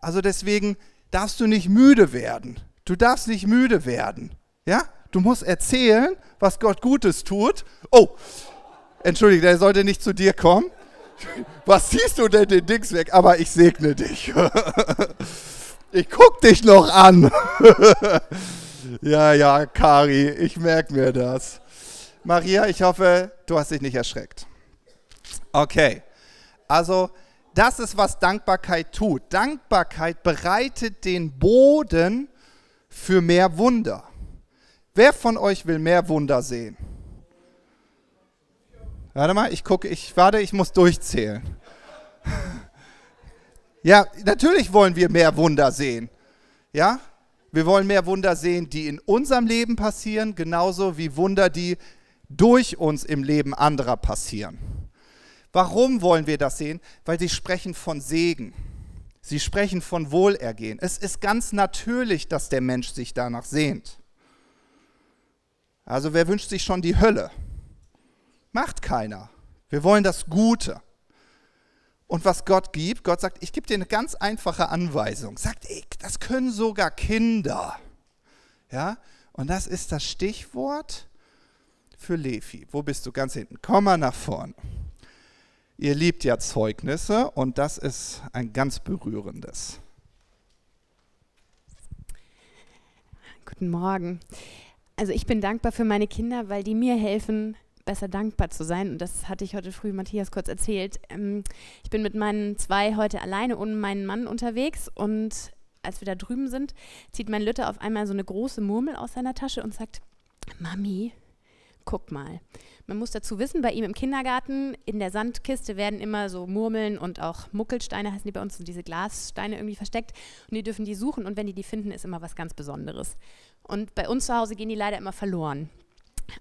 Also deswegen darfst du nicht müde werden. Du darfst nicht müde werden. Ja? Du musst erzählen, was Gott Gutes tut. Oh, entschuldige, der sollte nicht zu dir kommen. Was siehst du denn den Dings weg? Aber ich segne dich. Ich guck dich noch an. ja, ja, Kari, ich merke mir das. Maria, ich hoffe, du hast dich nicht erschreckt. Okay, also das ist, was Dankbarkeit tut. Dankbarkeit bereitet den Boden für mehr Wunder. Wer von euch will mehr Wunder sehen? Warte mal, ich gucke, ich warte, ich muss durchzählen. Ja, natürlich wollen wir mehr Wunder sehen. Ja? Wir wollen mehr Wunder sehen, die in unserem Leben passieren, genauso wie Wunder, die durch uns im Leben anderer passieren. Warum wollen wir das sehen? Weil sie sprechen von Segen. Sie sprechen von Wohlergehen. Es ist ganz natürlich, dass der Mensch sich danach sehnt. Also wer wünscht sich schon die Hölle? Macht keiner. Wir wollen das Gute. Und was Gott gibt, Gott sagt, ich gebe dir eine ganz einfache Anweisung. Sagt, ey, das können sogar Kinder. Ja? Und das ist das Stichwort für Levi. Wo bist du? Ganz hinten. Komm mal nach vorne. Ihr liebt ja Zeugnisse und das ist ein ganz berührendes. Guten Morgen. Also ich bin dankbar für meine Kinder, weil die mir helfen, besser dankbar zu sein. Und das hatte ich heute früh Matthias kurz erzählt. Ähm, ich bin mit meinen zwei heute alleine ohne meinen Mann unterwegs und als wir da drüben sind, zieht mein Lütter auf einmal so eine große Murmel aus seiner Tasche und sagt, Mami, guck mal. Man muss dazu wissen, bei ihm im Kindergarten, in der Sandkiste werden immer so Murmeln und auch Muckelsteine, heißen die bei uns, und diese Glassteine irgendwie versteckt. Und die dürfen die suchen und wenn die die finden, ist immer was ganz Besonderes. Und bei uns zu Hause gehen die leider immer verloren.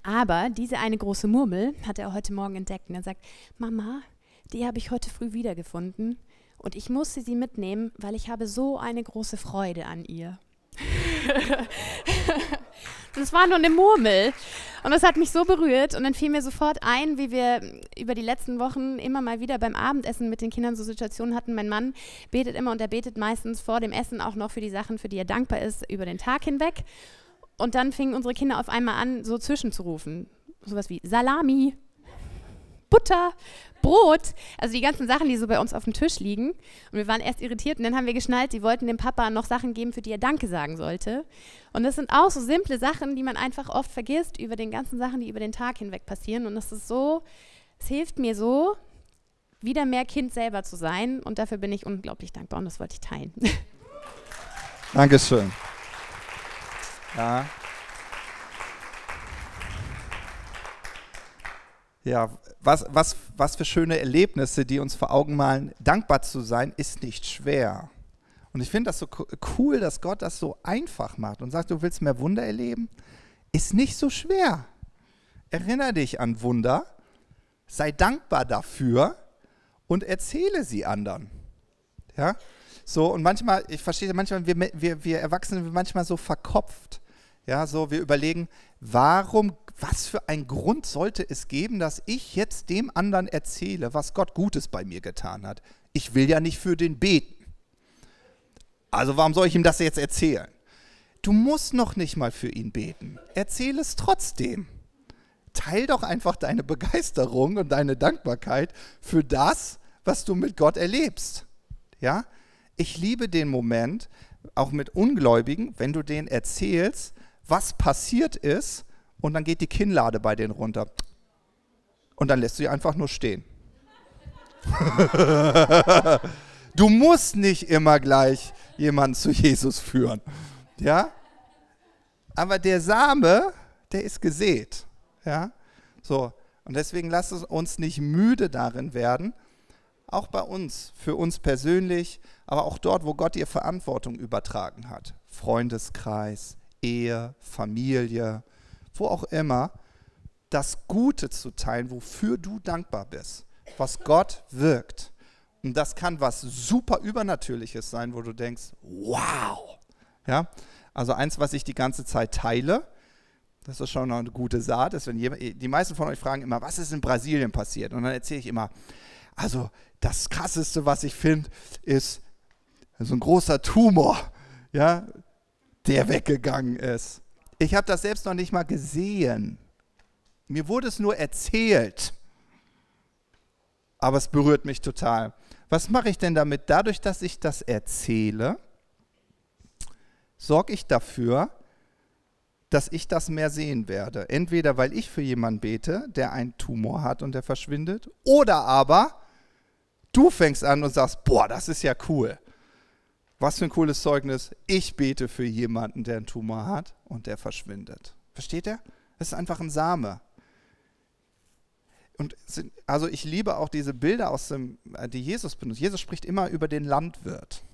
Aber diese eine große Murmel hat er heute Morgen entdeckt und er sagt, Mama, die habe ich heute früh wiedergefunden und ich musste sie mitnehmen, weil ich habe so eine große Freude an ihr. das war nur eine Murmel. Und das hat mich so berührt. Und dann fiel mir sofort ein, wie wir über die letzten Wochen immer mal wieder beim Abendessen mit den Kindern so Situationen hatten. Mein Mann betet immer und er betet meistens vor dem Essen auch noch für die Sachen, für die er dankbar ist, über den Tag hinweg. Und dann fingen unsere Kinder auf einmal an, so zwischenzurufen. Sowas wie Salami, Butter, Brot, also die ganzen Sachen, die so bei uns auf dem Tisch liegen. Und wir waren erst irritiert und dann haben wir geschnallt, die wollten dem Papa noch Sachen geben, für die er Danke sagen sollte. Und das sind auch so simple Sachen, die man einfach oft vergisst über den ganzen Sachen, die über den Tag hinweg passieren. Und das ist so, es hilft mir so, wieder mehr Kind selber zu sein. Und dafür bin ich unglaublich dankbar und das wollte ich teilen. Dankeschön. Ja. Ja, was, was, was für schöne Erlebnisse, die uns vor Augen malen. Dankbar zu sein ist nicht schwer. Und ich finde das so cool, dass Gott das so einfach macht und sagt, du willst mehr Wunder erleben? Ist nicht so schwer. Erinnere dich an Wunder, sei dankbar dafür und erzähle sie anderen. Ja? So, und manchmal, ich verstehe manchmal, wir, wir, wir Erwachsene sind manchmal so verkopft. Ja, so, wir überlegen, warum, was für ein Grund sollte es geben, dass ich jetzt dem anderen erzähle, was Gott Gutes bei mir getan hat? Ich will ja nicht für den beten. Also warum soll ich ihm das jetzt erzählen? Du musst noch nicht mal für ihn beten. Erzähl es trotzdem. Teil doch einfach deine Begeisterung und deine Dankbarkeit für das, was du mit Gott erlebst. Ja? Ich liebe den Moment, auch mit Ungläubigen, wenn du denen erzählst, was passiert ist und dann geht die Kinnlade bei denen runter. Und dann lässt du sie einfach nur stehen. du musst nicht immer gleich jemanden zu Jesus führen. Ja? Aber der Same, der ist gesät. Ja? So. Und deswegen lass es uns nicht müde darin werden, auch bei uns, für uns persönlich, aber auch dort, wo Gott dir Verantwortung übertragen hat. Freundeskreis, Ehe, Familie, wo auch immer, das Gute zu teilen, wofür du dankbar bist, was Gott wirkt. Und das kann was super Übernatürliches sein, wo du denkst, wow. Ja, also eins, was ich die ganze Zeit teile, das ist schon eine gute Saat, ist, wenn jemand, die meisten von euch fragen immer, was ist in Brasilien passiert? Und dann erzähle ich immer, also das Krasseste, was ich finde, ist so ein großer Tumor. Ja, der weggegangen ist. Ich habe das selbst noch nicht mal gesehen. Mir wurde es nur erzählt. Aber es berührt mich total. Was mache ich denn damit? Dadurch, dass ich das erzähle, sorge ich dafür, dass ich das mehr sehen werde. Entweder weil ich für jemanden bete, der einen Tumor hat und der verschwindet, oder aber du fängst an und sagst, boah, das ist ja cool. Was für ein cooles Zeugnis. Ich bete für jemanden, der einen Tumor hat und der verschwindet. Versteht ihr? Es ist einfach ein Same. Und also ich liebe auch diese Bilder aus dem, äh, die Jesus benutzt. Jesus spricht immer über den Landwirt.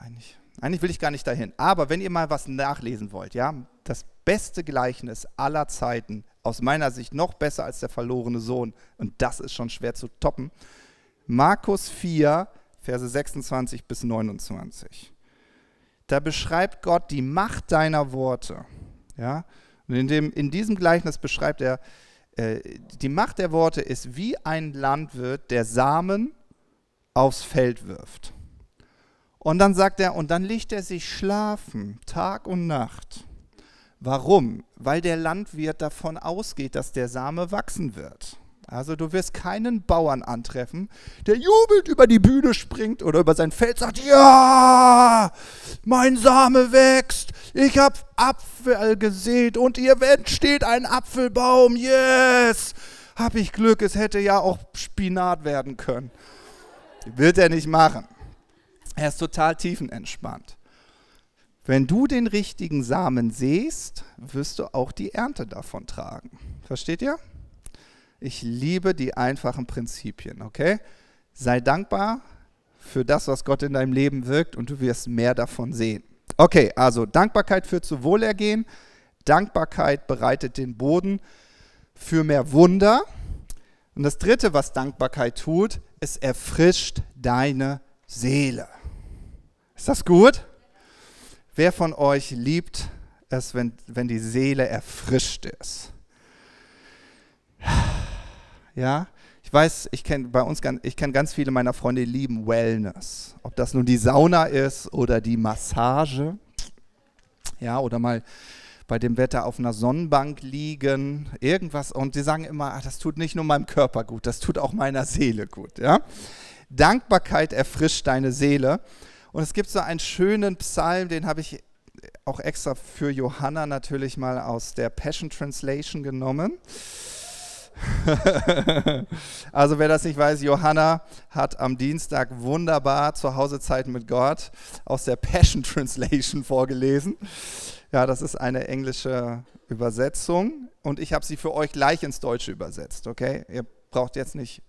Eigentlich, eigentlich will ich gar nicht dahin. Aber wenn ihr mal was nachlesen wollt, ja, das beste Gleichnis aller Zeiten, aus meiner Sicht noch besser als der verlorene Sohn, und das ist schon schwer zu toppen. Markus 4, Verse 26 bis 29. Da beschreibt Gott die Macht deiner Worte. Ja? Und in, dem, in diesem Gleichnis beschreibt er, äh, die Macht der Worte ist wie ein Landwirt, der Samen aufs Feld wirft. Und dann sagt er, und dann legt er sich schlafen, Tag und Nacht. Warum? Weil der Landwirt davon ausgeht, dass der Same wachsen wird. Also du wirst keinen Bauern antreffen, der jubelt über die Bühne springt oder über sein Feld sagt, ja, mein Same wächst, ich habe Apfel gesät und ihr steht ein Apfelbaum, yes, hab ich Glück, es hätte ja auch Spinat werden können. Wird er nicht machen. Er ist total tiefenentspannt. Wenn du den richtigen Samen sähst, wirst du auch die Ernte davon tragen. Versteht ihr? Ich liebe die einfachen Prinzipien, okay? Sei dankbar für das, was Gott in deinem Leben wirkt und du wirst mehr davon sehen. Okay, also Dankbarkeit führt zu Wohlergehen. Dankbarkeit bereitet den Boden für mehr Wunder. Und das Dritte, was Dankbarkeit tut, es erfrischt deine Seele. Ist das gut? Wer von euch liebt es, wenn, wenn die Seele erfrischt ist? Ja, ich weiß, ich kenne bei uns ich kenne ganz viele meiner Freunde, die lieben Wellness. Ob das nun die Sauna ist oder die Massage. Ja, oder mal bei dem Wetter auf einer Sonnenbank liegen, irgendwas. Und sie sagen immer, ach, das tut nicht nur meinem Körper gut, das tut auch meiner Seele gut. Ja? Dankbarkeit erfrischt deine Seele. Und es gibt so einen schönen Psalm, den habe ich auch extra für Johanna natürlich mal aus der Passion Translation genommen. also wer das nicht weiß, Johanna hat am Dienstag wunderbar zur Hausezeit mit Gott aus der Passion Translation vorgelesen. Ja, das ist eine englische Übersetzung und ich habe sie für euch gleich ins Deutsche übersetzt, okay? Ihr braucht jetzt nicht,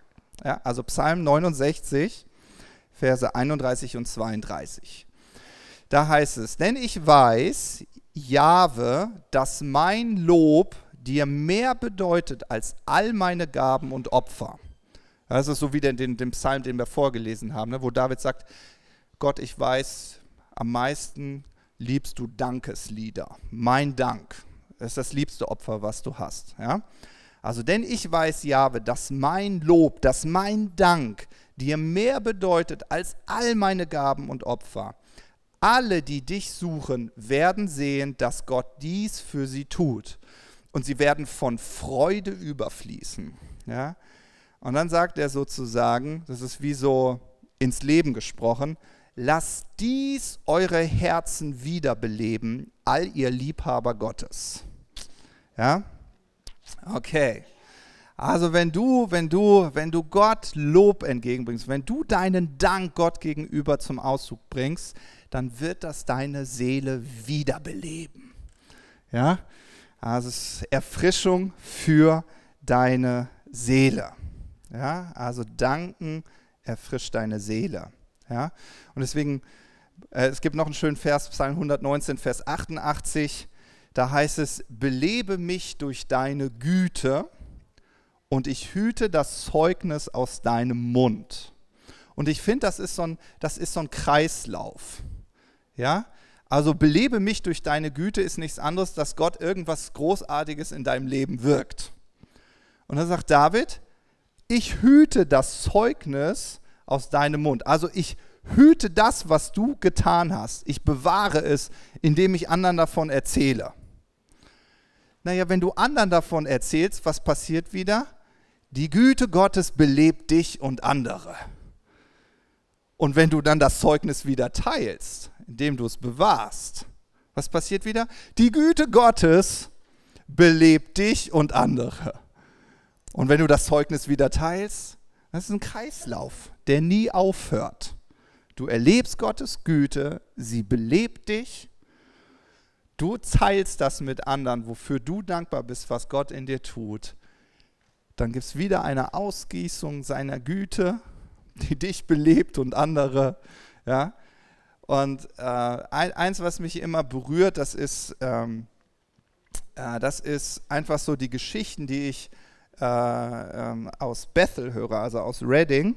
ja, also Psalm 69, Verse 31 und 32. Da heißt es, denn ich weiß, Jahwe, dass mein Lob dir mehr bedeutet als all meine Gaben und Opfer. Das ist so wie den, den, den Psalm, den wir vorgelesen haben, ne, wo David sagt, Gott, ich weiß, am meisten liebst du Dankeslieder. Mein Dank ist das liebste Opfer, was du hast. Ja? Also, denn ich weiß, Jahwe, dass mein Lob, dass mein Dank dir mehr bedeutet als all meine Gaben und Opfer. Alle, die dich suchen, werden sehen, dass Gott dies für sie tut. Und sie werden von Freude überfließen. Ja? Und dann sagt er sozusagen, das ist wie so ins Leben gesprochen, lasst dies eure Herzen wiederbeleben, all ihr Liebhaber Gottes. Ja? Okay. Also wenn du, wenn du, wenn du Gott Lob entgegenbringst, wenn du deinen Dank Gott gegenüber zum Ausdruck bringst, dann wird das deine Seele wiederbeleben. Ja? Also es ist Erfrischung für deine Seele. Ja? Also danken erfrischt deine Seele. Ja? Und deswegen, äh, es gibt noch einen schönen Vers, Psalm 119, Vers 88, da heißt es, belebe mich durch deine Güte und ich hüte das Zeugnis aus deinem Mund. Und ich finde, das, ist so ein, das ist so ein Kreislauf. Ja? Also belebe mich durch deine Güte ist nichts anderes, dass Gott irgendwas Großartiges in deinem Leben wirkt. Und dann sagt David, ich hüte das Zeugnis aus deinem Mund. Also ich hüte das, was du getan hast. Ich bewahre es, indem ich anderen davon erzähle. Naja, wenn du anderen davon erzählst, was passiert wieder? Die Güte Gottes belebt dich und andere. Und wenn du dann das Zeugnis wieder teilst, indem du es bewahrst, was passiert wieder? Die Güte Gottes belebt dich und andere. Und wenn du das Zeugnis wieder teilst, das ist ein Kreislauf, der nie aufhört. Du erlebst Gottes Güte, sie belebt dich. Du teilst das mit anderen, wofür du dankbar bist, was Gott in dir tut dann gibt es wieder eine Ausgießung seiner Güte, die dich belebt und andere. Ja? Und äh, eins, was mich immer berührt, das ist, ähm, äh, das ist einfach so die Geschichten, die ich äh, ähm, aus Bethel höre, also aus Reading.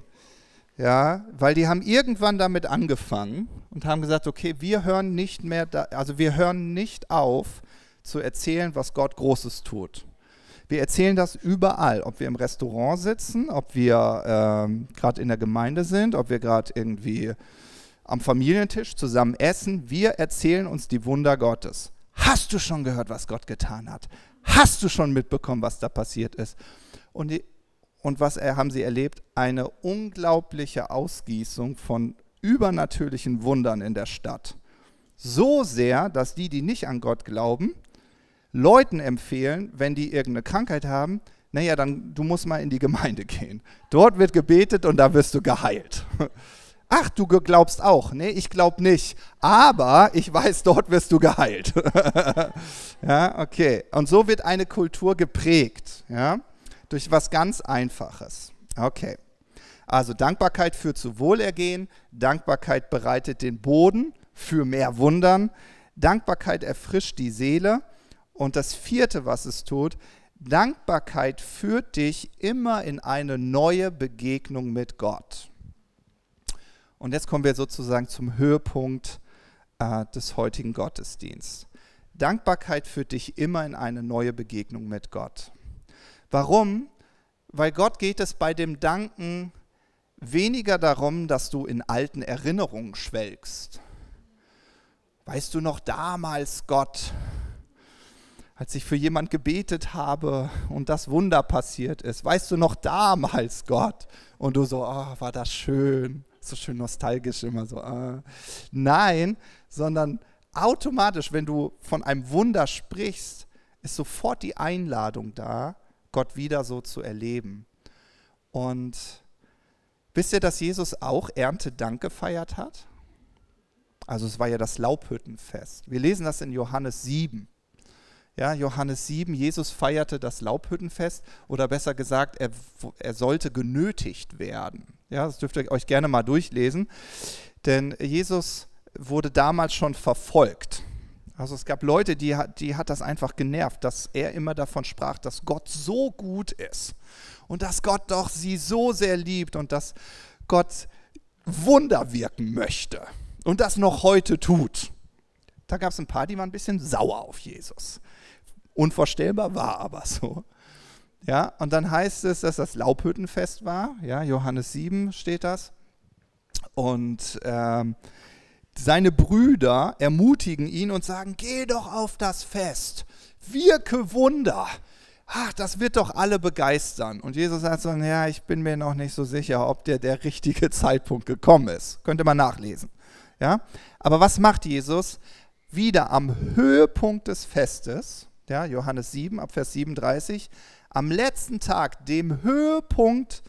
Ja, weil die haben irgendwann damit angefangen und haben gesagt, okay, wir hören nicht mehr, da, also wir hören nicht auf zu erzählen, was Gott Großes tut. Wir erzählen das überall, ob wir im Restaurant sitzen, ob wir ähm, gerade in der Gemeinde sind, ob wir gerade irgendwie am Familientisch zusammen essen. Wir erzählen uns die Wunder Gottes. Hast du schon gehört, was Gott getan hat? Hast du schon mitbekommen, was da passiert ist? Und, die, Und was haben sie erlebt? Eine unglaubliche Ausgießung von übernatürlichen Wundern in der Stadt. So sehr, dass die, die nicht an Gott glauben, Leuten empfehlen, wenn die irgendeine Krankheit haben, naja, dann du musst mal in die Gemeinde gehen. Dort wird gebetet und da wirst du geheilt. Ach, du glaubst auch. Nee, ich glaube nicht. Aber ich weiß, dort wirst du geheilt. ja, okay. Und so wird eine Kultur geprägt. Ja, durch was ganz Einfaches. Okay. Also Dankbarkeit führt zu Wohlergehen. Dankbarkeit bereitet den Boden für mehr Wundern. Dankbarkeit erfrischt die Seele. Und das vierte, was es tut, Dankbarkeit führt dich immer in eine neue Begegnung mit Gott. Und jetzt kommen wir sozusagen zum Höhepunkt äh, des heutigen Gottesdienstes. Dankbarkeit führt dich immer in eine neue Begegnung mit Gott. Warum? Weil Gott geht es bei dem Danken weniger darum, dass du in alten Erinnerungen schwelgst. Weißt du noch damals, Gott, als ich für jemand gebetet habe und das Wunder passiert ist. Weißt du noch damals, Gott? Und du so, oh, war das schön. So schön nostalgisch immer so. Ah. Nein, sondern automatisch, wenn du von einem Wunder sprichst, ist sofort die Einladung da, Gott wieder so zu erleben. Und wisst ihr, dass Jesus auch Erntedank gefeiert hat? Also es war ja das Laubhüttenfest. Wir lesen das in Johannes 7. Ja, Johannes 7, Jesus feierte das Laubhüttenfest oder besser gesagt, er, er sollte genötigt werden. Ja, das dürft ihr euch gerne mal durchlesen, denn Jesus wurde damals schon verfolgt. Also es gab Leute, die, die hat das einfach genervt, dass er immer davon sprach, dass Gott so gut ist und dass Gott doch sie so sehr liebt und dass Gott Wunder wirken möchte und das noch heute tut. Da gab es ein paar, die waren ein bisschen sauer auf Jesus. Unvorstellbar war aber so. Ja, und dann heißt es, dass das Laubhüttenfest war. Ja, Johannes 7 steht das. Und ähm, seine Brüder ermutigen ihn und sagen: Geh doch auf das Fest, wirke Wunder. Ach, das wird doch alle begeistern. Und Jesus sagt so: Ja, ich bin mir noch nicht so sicher, ob der der richtige Zeitpunkt gekommen ist. Könnte man nachlesen. Ja, aber was macht Jesus? Wieder am Höhepunkt des Festes ja, Johannes 7, Abvers 37, am letzten Tag, dem Höhepunkt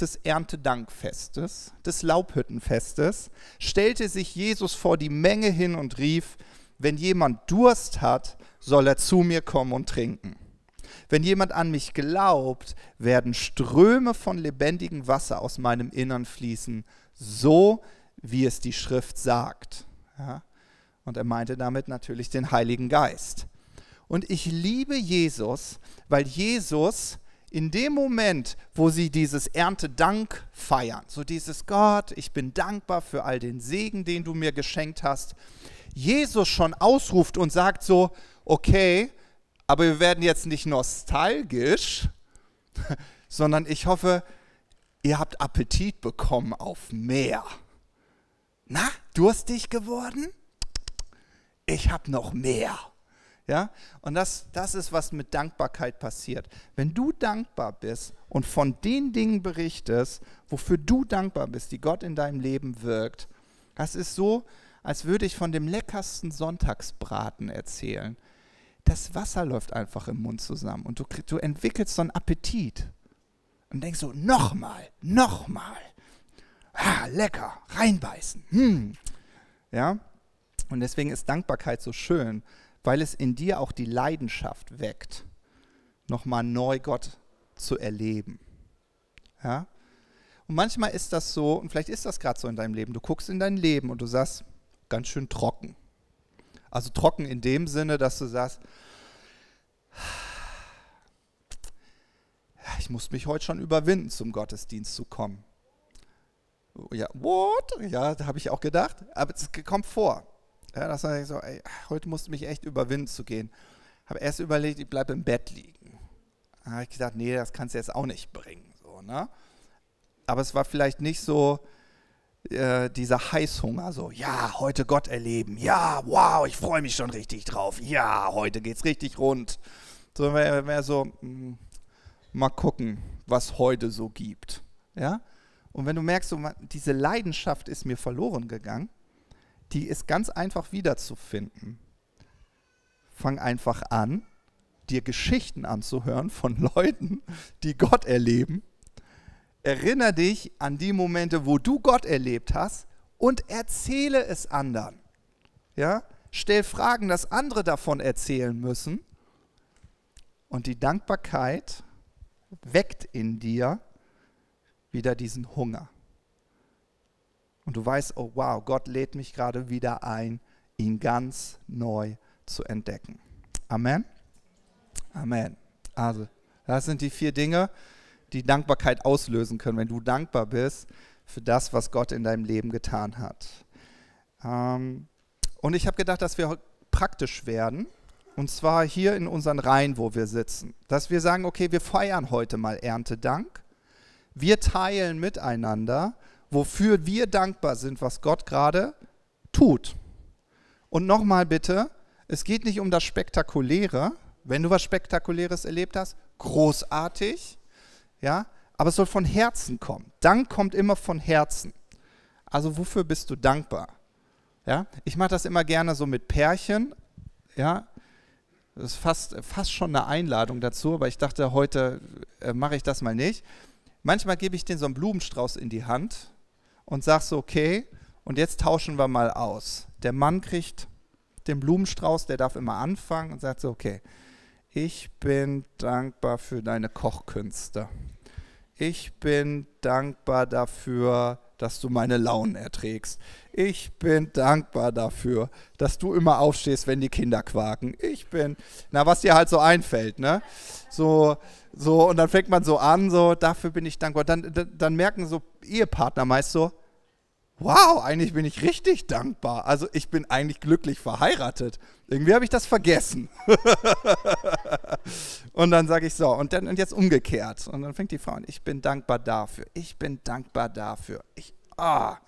des Erntedankfestes, des Laubhüttenfestes, stellte sich Jesus vor die Menge hin und rief, wenn jemand Durst hat, soll er zu mir kommen und trinken. Wenn jemand an mich glaubt, werden Ströme von lebendigem Wasser aus meinem Innern fließen, so wie es die Schrift sagt. Ja? Und er meinte damit natürlich den Heiligen Geist. Und ich liebe Jesus, weil Jesus in dem Moment, wo sie dieses Erntedank feiern, so dieses Gott, ich bin dankbar für all den Segen, den du mir geschenkt hast, Jesus schon ausruft und sagt so, okay, aber wir werden jetzt nicht nostalgisch, sondern ich hoffe, ihr habt Appetit bekommen auf mehr. Na, durstig geworden? Ich habe noch mehr. Ja? Und das, das ist, was mit Dankbarkeit passiert. Wenn du dankbar bist und von den Dingen berichtest, wofür du dankbar bist, die Gott in deinem Leben wirkt, das ist so, als würde ich von dem leckersten Sonntagsbraten erzählen. Das Wasser läuft einfach im Mund zusammen und du, du entwickelst so einen Appetit und denkst so, nochmal, nochmal. Ah, lecker, reinbeißen. Hm. Ja? Und deswegen ist Dankbarkeit so schön, weil es in dir auch die Leidenschaft weckt, nochmal neu Gott zu erleben. Ja? Und manchmal ist das so, und vielleicht ist das gerade so in deinem Leben, du guckst in dein Leben und du sagst, ganz schön trocken. Also trocken in dem Sinne, dass du sagst, ich muss mich heute schon überwinden, zum Gottesdienst zu kommen. Ja, what? Ja, da habe ich auch gedacht, aber es kommt vor. Ja, das war so, ey, heute musste mich echt überwinden zu gehen. Habe erst überlegt, ich bleibe im Bett liegen. Da habe ich gesagt, nee, das kannst du jetzt auch nicht bringen. So, ne? Aber es war vielleicht nicht so äh, dieser Heißhunger, so, ja, heute Gott erleben, ja, wow, ich freue mich schon richtig drauf, ja, heute geht's richtig rund. So wäre wär so, mh, hm, mal gucken, was heute so gibt. Ja? Und wenn du merkst, so, diese Leidenschaft ist mir verloren gegangen, die ist ganz einfach wiederzufinden. Fang einfach an, dir Geschichten anzuhören von Leuten, die Gott erleben. Erinnere dich an die Momente, wo du Gott erlebt hast und erzähle es anderen. Ja? Stell Fragen, dass andere davon erzählen müssen. Und die Dankbarkeit weckt in dir wieder diesen Hunger. Und du weißt, oh wow, Gott lädt mich gerade wieder ein, ihn ganz neu zu entdecken. Amen. Amen. Also, das sind die vier Dinge, die Dankbarkeit auslösen können, wenn du dankbar bist für das, was Gott in deinem Leben getan hat. Ähm, und ich habe gedacht, dass wir praktisch werden. Und zwar hier in unseren Reihen, wo wir sitzen. Dass wir sagen, okay, wir feiern heute mal Erntedank. Wir teilen miteinander, wofür wir dankbar sind, was Gott gerade tut. Und nochmal bitte, es geht nicht um das Spektakuläre, wenn du was Spektakuläres erlebt hast, großartig, ja, aber es soll von Herzen kommen. Dank kommt immer von Herzen. Also wofür bist du dankbar? Ja, ich mache das immer gerne so mit Pärchen, ja, das ist fast, fast schon eine Einladung dazu, aber ich dachte, heute äh, mache ich das mal nicht. Manchmal gebe ich denen so einen Blumenstrauß in die Hand und sage so, okay, und jetzt tauschen wir mal aus. Der Mann kriegt den Blumenstrauß, der darf immer anfangen und sagt so, okay, ich bin dankbar für deine Kochkünste. Ich bin dankbar dafür, dass du meine Launen erträgst. Ich bin dankbar dafür, dass du immer aufstehst, wenn die Kinder quaken. Ich bin, na, was dir halt so einfällt, ne? So, so, und dann fängt man so an, so, dafür bin ich dankbar. Dann, dann merken so Ehepartner meist so, wow, eigentlich bin ich richtig dankbar. Also ich bin eigentlich glücklich verheiratet. Irgendwie habe ich das vergessen. und dann sage ich so, und, dann, und jetzt umgekehrt. Und dann fängt die Frau an, ich bin dankbar dafür. Ich bin dankbar dafür. Ich, ah.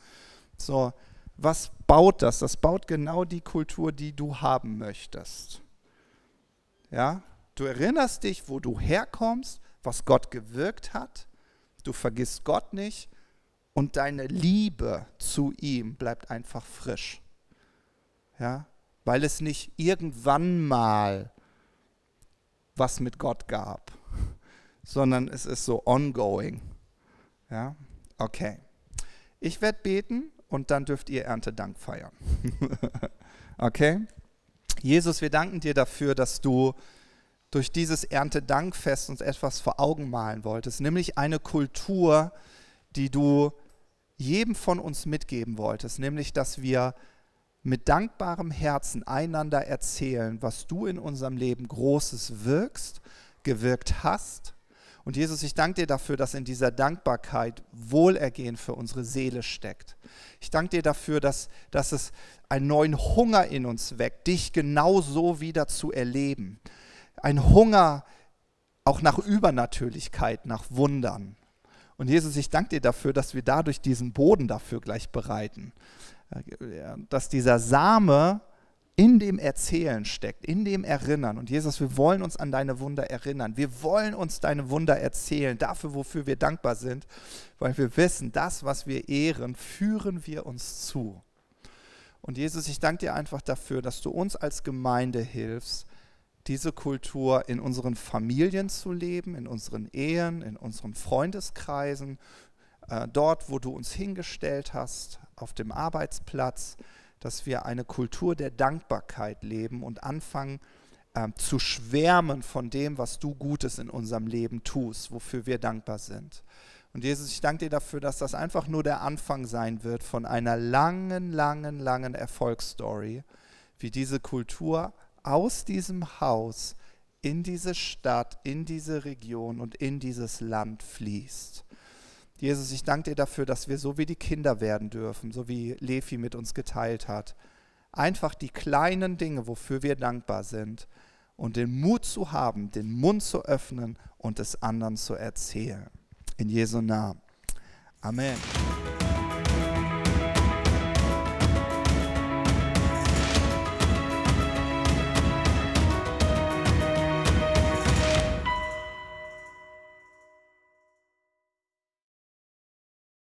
So, was baut das? Das baut genau die Kultur, die du haben möchtest. Ja, du erinnerst dich, wo du herkommst, was Gott gewirkt hat. Du vergisst Gott nicht und deine Liebe zu ihm bleibt einfach frisch. Ja, weil es nicht irgendwann mal was mit Gott gab, sondern es ist so ongoing. Ja, okay. Ich werde beten und dann dürft ihr Erntedank feiern. okay? Jesus, wir danken dir dafür, dass du durch dieses Erntedankfest uns etwas vor Augen malen wolltest, nämlich eine Kultur, die du jedem von uns mitgeben wolltest, nämlich dass wir mit dankbarem Herzen einander erzählen, was du in unserem Leben Großes wirkst, gewirkt hast. Und Jesus, ich danke dir dafür, dass in dieser Dankbarkeit Wohlergehen für unsere Seele steckt. Ich danke dir dafür, dass, dass es einen neuen Hunger in uns weckt, dich genauso wieder zu erleben. Ein Hunger auch nach Übernatürlichkeit, nach Wundern. Und Jesus, ich danke dir dafür, dass wir dadurch diesen Boden dafür gleich bereiten. Dass dieser Same in dem Erzählen steckt, in dem Erinnern. Und Jesus, wir wollen uns an deine Wunder erinnern. Wir wollen uns deine Wunder erzählen, dafür, wofür wir dankbar sind, weil wir wissen, das, was wir ehren, führen wir uns zu. Und Jesus, ich danke dir einfach dafür, dass du uns als Gemeinde hilfst, diese Kultur in unseren Familien zu leben, in unseren Ehen, in unseren Freundeskreisen, äh, dort, wo du uns hingestellt hast, auf dem Arbeitsplatz, dass wir eine Kultur der Dankbarkeit leben und anfangen äh, zu schwärmen von dem, was du Gutes in unserem Leben tust, wofür wir dankbar sind. Und Jesus, ich danke dir dafür, dass das einfach nur der Anfang sein wird von einer langen, langen, langen Erfolgsstory, wie diese Kultur aus diesem Haus in diese Stadt, in diese Region und in dieses Land fließt. Jesus, ich danke dir dafür, dass wir so wie die Kinder werden dürfen, so wie Levi mit uns geteilt hat. Einfach die kleinen Dinge, wofür wir dankbar sind und den Mut zu haben, den Mund zu öffnen und es anderen zu erzählen. In Jesu Namen. Amen.